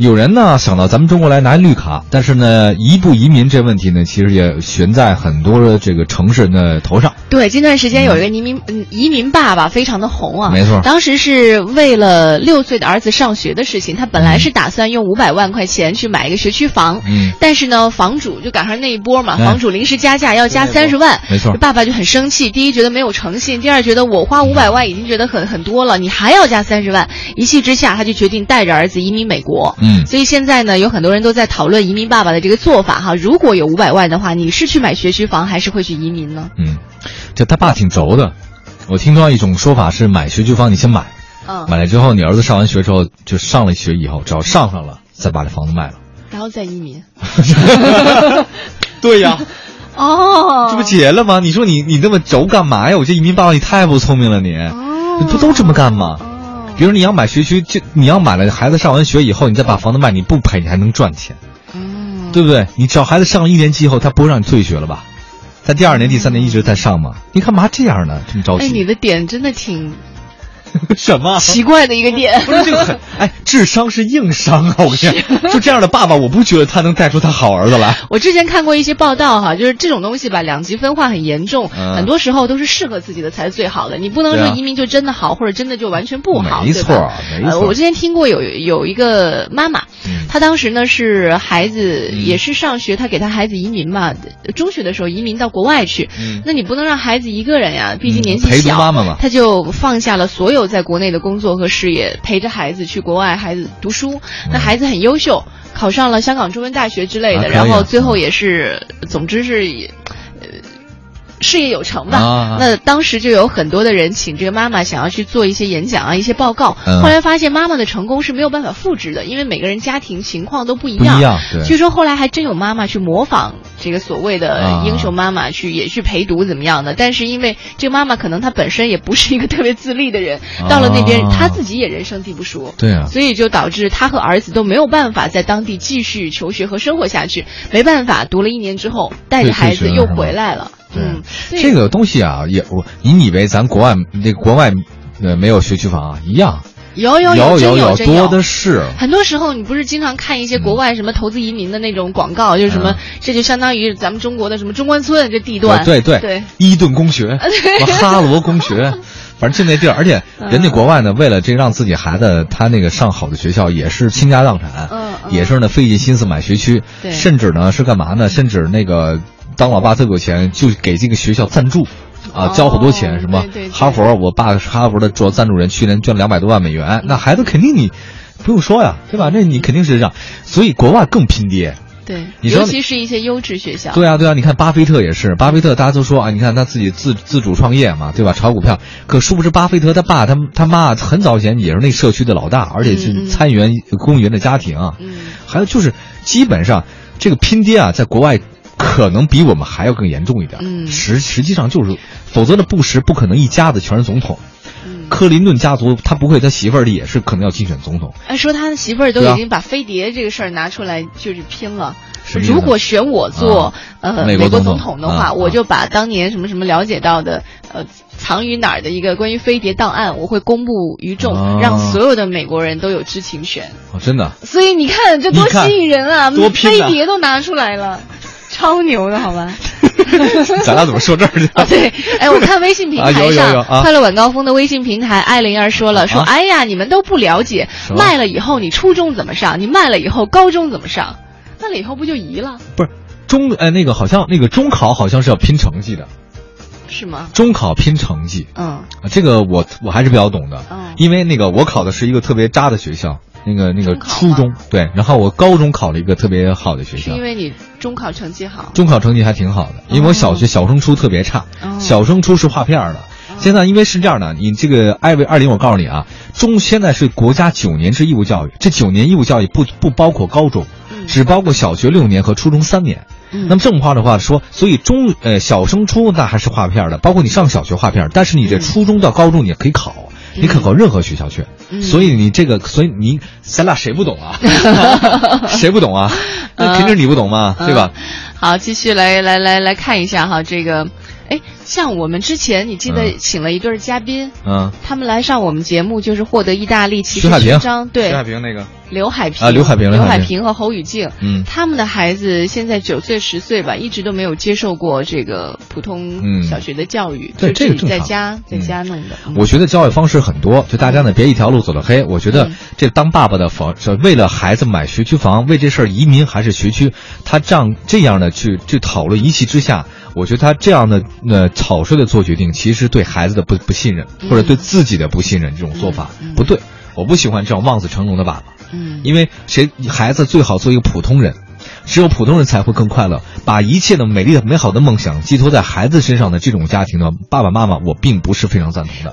有人呢想到咱们中国来拿绿卡，但是呢，移不移民这问题呢，其实也悬在很多的这个城市人的头上。对，近段时间有一个移民嗯。移民爸爸非常的红啊，没错。当时是为了六岁的儿子上学的事情，他本来是打算用五百万块钱去买一个学区房，嗯，但是呢，房主就赶上那一波嘛，哎。房主临时加价要加三十万，没错。爸爸就很生气。第一觉得没有诚信，第二觉得我花五百万已经觉得很很多了，你还要加三十万，一气之下他就决定带着儿子移民美国。嗯所以现在呢，有很多人都在讨论移民爸爸的这个做法哈。如果有五百万的话，你是去买学区房还是会去移民呢？嗯，这他爸挺轴的。我听到一种说法是，买学区房你先买，嗯，买了之后，你儿子上完学之后，就上了学以后，只要上上了，再把这房子卖了。然后再移民。对呀，哦，这不结了吗？你说你你那么轴干嘛呀？我这移民爸爸你太不聪明了你，哦你不都这么干吗？哦比如你要买学区，就你要买了孩子上完学以后，你再把房子卖，你不赔你还能赚钱，嗯，对不对？你只要孩子上了一年级以后，他不会让你退学了吧？在第二年、第三年一直在上嘛？你干嘛这样呢？这么着急哎，急？你的点真的挺 什么？奇怪的一个点。不是这个很哎，智商是硬伤啊！我跟你讲，就这样的爸爸，我不觉得他能带出他好儿子来。我之前看过一些报道哈，就是这种东西吧，两极分化很严重，嗯很多时候都是适合自己的才是最好的。你不能说移民就真的好，或者真的就完全不好，没错没错呃，我之前听过有有一个妈妈，嗯她当时呢是孩子嗯也是上学，她给她孩子移民嘛，中学的时候移民到国外去，嗯那你不能让孩子一个人呀，毕竟年纪小，妈妈嘛她就放下了所有在国内的工作和事业，陪着孩子去国外，孩子读书。那孩子很优秀，考上了香港中文大学之类的，然后最后也是，总之是也。呃事业有成吧。啊那当时就有很多的人请这个妈妈想要去做一些演讲啊、一些报告。嗯后来发现妈妈的成功是没有办法复制的，因为每个人家庭情况都不一样。不一样据说后来还真有妈妈去模仿这个所谓的啊。英雄妈妈去、也去陪读怎么样的，但是因为这个妈妈可能她本身也不是一个特别自立的人，到了那边啊她自己也人生地不熟。对啊，所以就导致她和儿子都没有办法在当地继续求学和生活下去，没办法，读了一年之后，带着孩子又回来了。嗯，这个东西啊，也我你以为咱国外这个国外呃没有学区房啊，一样有有有真有真多的是。很多时候，你不是经常看一些国外什么投资移民的那种广告，就是什么，嗯这就相当于咱们中国的什么中关村这地段，对对对，伊顿公学，哈罗公学，反正就那地儿，而且人家国外呢，为了这让自己孩子他那个上好的学校，也是倾家荡产，嗯嗯。也是呢费尽心思买学区，对。甚至呢是干嘛呢？甚至那个当老爸特有钱，就给这个学校赞助。啊，哦交好多钱，什么哈佛，我爸是哈佛的主要赞助人，去年捐两百多万美元，那孩子肯定你不用说呀，对吧？那你肯定是这样，所以国外更拼爹，对，尤其是一些优质学校，对啊，对啊，你看巴菲特也是，巴菲特大家都说啊，你看他自己自自主创业嘛，对吧？炒股票，可殊不知巴菲特他爸他他妈很早以前也是那社区的老大，而且嗯是嗯参议员公务员的家庭啊。嗯，还有就是，基本上这个拼爹啊，在国外可能比我们还要更严重一点。嗯实实际上就是，否则的布什不可能一家子全是总统。嗯克林顿家族他不会，他媳妇儿也是可能要竞选总统。哎，说他的媳妇儿都已经把飞碟这个事儿拿出来就是拼了。如果选我做、啊呃美国总统的话，啊我就把当年什么什么了解到的呃藏于哪儿的一个关于飞碟档案，我会公布于众，啊让所有的美国人都有知情权。哦，真的。所以你看这多吸引人啊！多飞碟都拿出来了，超牛的好吧？咱俩怎么说这儿去？啊，对，哎，我看微信平台上，快乐晚高峰的微信平台，艾灵儿说了，说，啊哎呀，你们都不了解，卖了以后你初中怎么上，你卖了以后高中怎么上，卖了以后不就移了，不是中哎那个好像那个中考好像是要拼成绩的，是吗？中考拼成绩，嗯，啊这个我我还是比较懂的，嗯。因为那个我考的是一个特别渣的学校，那个那个初中对，然后我高中考了一个特别好的学校。是因，为你中考成绩好，中考成绩还挺好的，因为我小学小升初特别差，哦。小升初是划片儿的。现在因为是这样的，你这个艾维二零，我告诉你啊，中现在是国家九年制义务教育，这九年义务教育不不包括高中，嗯。只包括小学六年和初中三年。嗯。那么正话的话说，所以中呃小升初那还是划片儿的，包括你上小学划片儿，但是你这初中到高中你也可以考，你可考任何学校去。嗯所以你这个，所以你咱俩谁不懂啊？谁不懂啊？那肯定是你不懂嘛，对吧？嗯好，继续来来来来看一下哈，这个哎，像我们之前你记得请了一对嘉宾，嗯，他们来上我们节目就是获得意大利骑士勋章，对，徐海平那个。刘海平啊，刘海平，刘海平。和侯宇静，嗯，他们的孩子现在九岁十岁吧，一直都没有接受过这个普通小学的教育，对，这个在家在家弄的。我觉得教育方式很多，就大家呢别一条路走到黑。我觉得这当爸爸的房，为了孩子买学区房，为这事儿移民还是学区，他这样这样的去去讨论，一气之下。我觉得他这样的呃草率的做决定，其实对孩子的不不信任，或者对自己的不信任，这种做法不对。我不喜欢这种望子成龙的爸爸，嗯，因为谁孩子最好做一个普通人，只有普通人才会更快乐。把一切的美丽的美好的梦想寄托在孩子身上的这种家庭呢，爸爸妈妈我并不是非常赞同的。